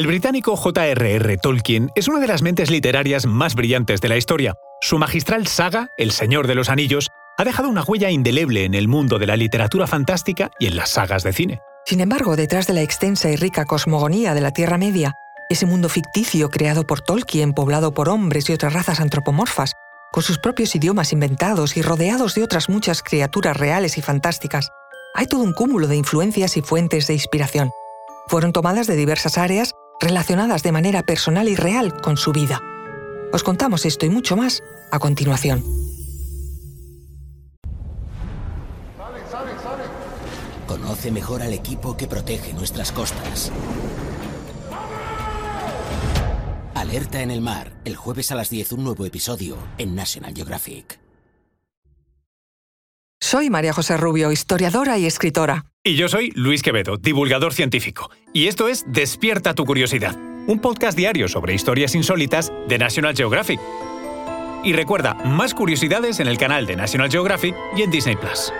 El británico J.R.R. Tolkien es una de las mentes literarias más brillantes de la historia. Su magistral saga, El Señor de los Anillos, ha dejado una huella indeleble en el mundo de la literatura fantástica y en las sagas de cine. Sin embargo, detrás de la extensa y rica cosmogonía de la Tierra Media, ese mundo ficticio creado por Tolkien, poblado por hombres y otras razas antropomorfas, con sus propios idiomas inventados y rodeados de otras muchas criaturas reales y fantásticas, hay todo un cúmulo de influencias y fuentes de inspiración. Fueron tomadas de diversas áreas relacionadas de manera personal y real con su vida. Os contamos esto y mucho más a continuación. Conoce mejor al equipo que protege nuestras costas. Alerta en el mar, el jueves a las 10 un nuevo episodio en National Geographic. Soy María José Rubio, historiadora y escritora. Y yo soy Luis Quevedo, divulgador científico. Y esto es Despierta tu curiosidad, un podcast diario sobre historias insólitas de National Geographic. Y recuerda, más curiosidades en el canal de National Geographic y en Disney Plus.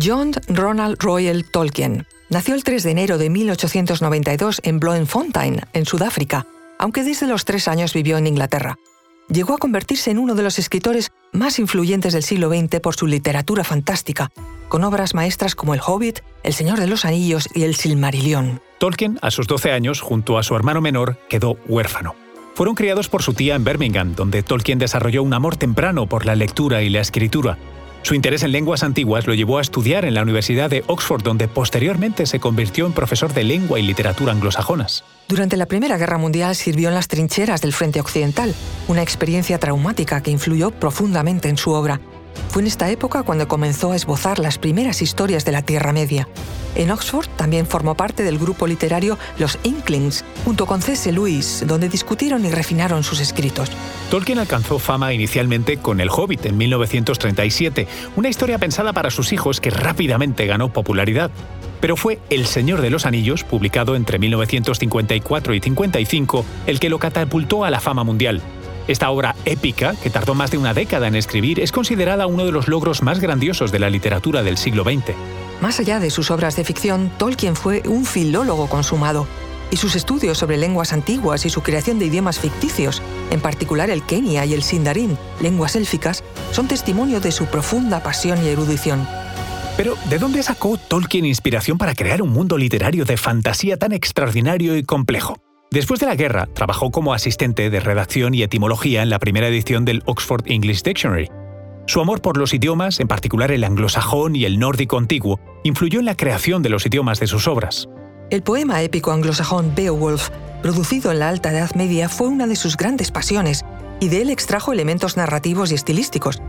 John Ronald Royal Tolkien nació el 3 de enero de 1892 en Bloemfontein, en Sudáfrica, aunque desde los tres años vivió en Inglaterra llegó a convertirse en uno de los escritores más influyentes del siglo XX por su literatura fantástica, con obras maestras como El Hobbit, El Señor de los Anillos y El Silmarillion. Tolkien, a sus 12 años, junto a su hermano menor, quedó huérfano. Fueron criados por su tía en Birmingham, donde Tolkien desarrolló un amor temprano por la lectura y la escritura, su interés en lenguas antiguas lo llevó a estudiar en la Universidad de Oxford, donde posteriormente se convirtió en profesor de lengua y literatura anglosajonas. Durante la Primera Guerra Mundial sirvió en las trincheras del Frente Occidental, una experiencia traumática que influyó profundamente en su obra. Fue en esta época cuando comenzó a esbozar las primeras historias de la Tierra Media. En Oxford también formó parte del grupo literario Los Inklings, junto con C.S. Lewis, donde discutieron y refinaron sus escritos. Tolkien alcanzó fama inicialmente con El Hobbit en 1937, una historia pensada para sus hijos que rápidamente ganó popularidad. Pero fue El Señor de los Anillos, publicado entre 1954 y 55, el que lo catapultó a la fama mundial. Esta obra épica, que tardó más de una década en escribir, es considerada uno de los logros más grandiosos de la literatura del siglo XX. Más allá de sus obras de ficción, Tolkien fue un filólogo consumado, y sus estudios sobre lenguas antiguas y su creación de idiomas ficticios, en particular el Kenia y el Sindarin, lenguas élficas, son testimonio de su profunda pasión y erudición. Pero, ¿de dónde sacó Tolkien inspiración para crear un mundo literario de fantasía tan extraordinario y complejo? Después de la guerra, trabajó como asistente de redacción y etimología en la primera edición del Oxford English Dictionary. Su amor por los idiomas, en particular el anglosajón y el nórdico antiguo, influyó en la creación de los idiomas de sus obras. El poema épico anglosajón Beowulf, producido en la Alta Edad Media, fue una de sus grandes pasiones, y de él extrajo elementos narrativos y estilísticos.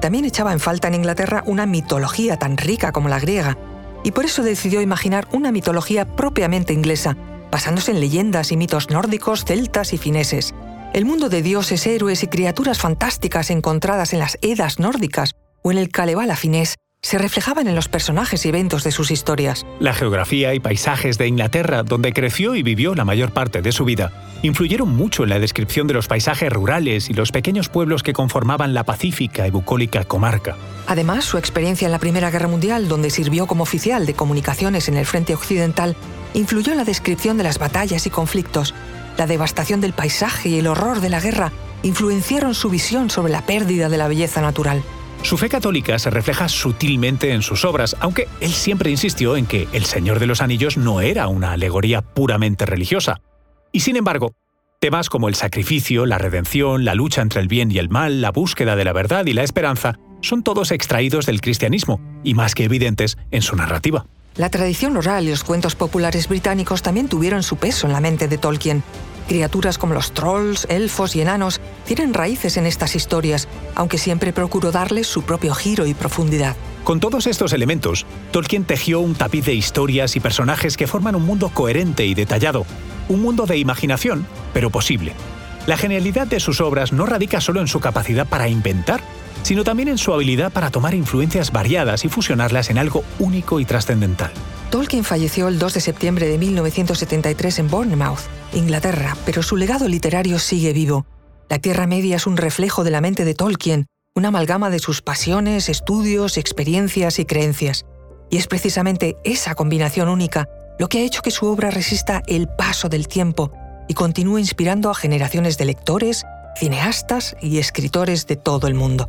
También echaba en falta en Inglaterra una mitología tan rica como la griega, y por eso decidió imaginar una mitología propiamente inglesa, basándose en leyendas y mitos nórdicos, celtas y fineses. El mundo de dioses, héroes y criaturas fantásticas encontradas en las Edas nórdicas o en el Kalevala finés se reflejaban en los personajes y eventos de sus historias. La geografía y paisajes de Inglaterra, donde creció y vivió la mayor parte de su vida, influyeron mucho en la descripción de los paisajes rurales y los pequeños pueblos que conformaban la pacífica y bucólica comarca. Además, su experiencia en la Primera Guerra Mundial, donde sirvió como oficial de comunicaciones en el frente occidental, influyó en la descripción de las batallas y conflictos. La devastación del paisaje y el horror de la guerra influenciaron su visión sobre la pérdida de la belleza natural. Su fe católica se refleja sutilmente en sus obras, aunque él siempre insistió en que El Señor de los Anillos no era una alegoría puramente religiosa. Y sin embargo, temas como el sacrificio, la redención, la lucha entre el bien y el mal, la búsqueda de la verdad y la esperanza son todos extraídos del cristianismo y más que evidentes en su narrativa. La tradición oral y los cuentos populares británicos también tuvieron su peso en la mente de Tolkien, Criaturas como los trolls, elfos y enanos tienen raíces en estas historias, aunque siempre procuró darles su propio giro y profundidad. Con todos estos elementos, Tolkien tejió un tapiz de historias y personajes que forman un mundo coherente y detallado, un mundo de imaginación, pero posible. La genialidad de sus obras no radica solo en su capacidad para inventar, sino también en su habilidad para tomar influencias variadas y fusionarlas en algo único y trascendental. Tolkien falleció el 2 de septiembre de 1973 en Bournemouth, Inglaterra, pero su legado literario sigue vivo. La Tierra Media es un reflejo de la mente de Tolkien, una amalgama de sus pasiones, estudios, experiencias y creencias. Y es precisamente esa combinación única lo que ha hecho que su obra resista el paso del tiempo y continúe inspirando a generaciones de lectores, cineastas y escritores de todo el mundo.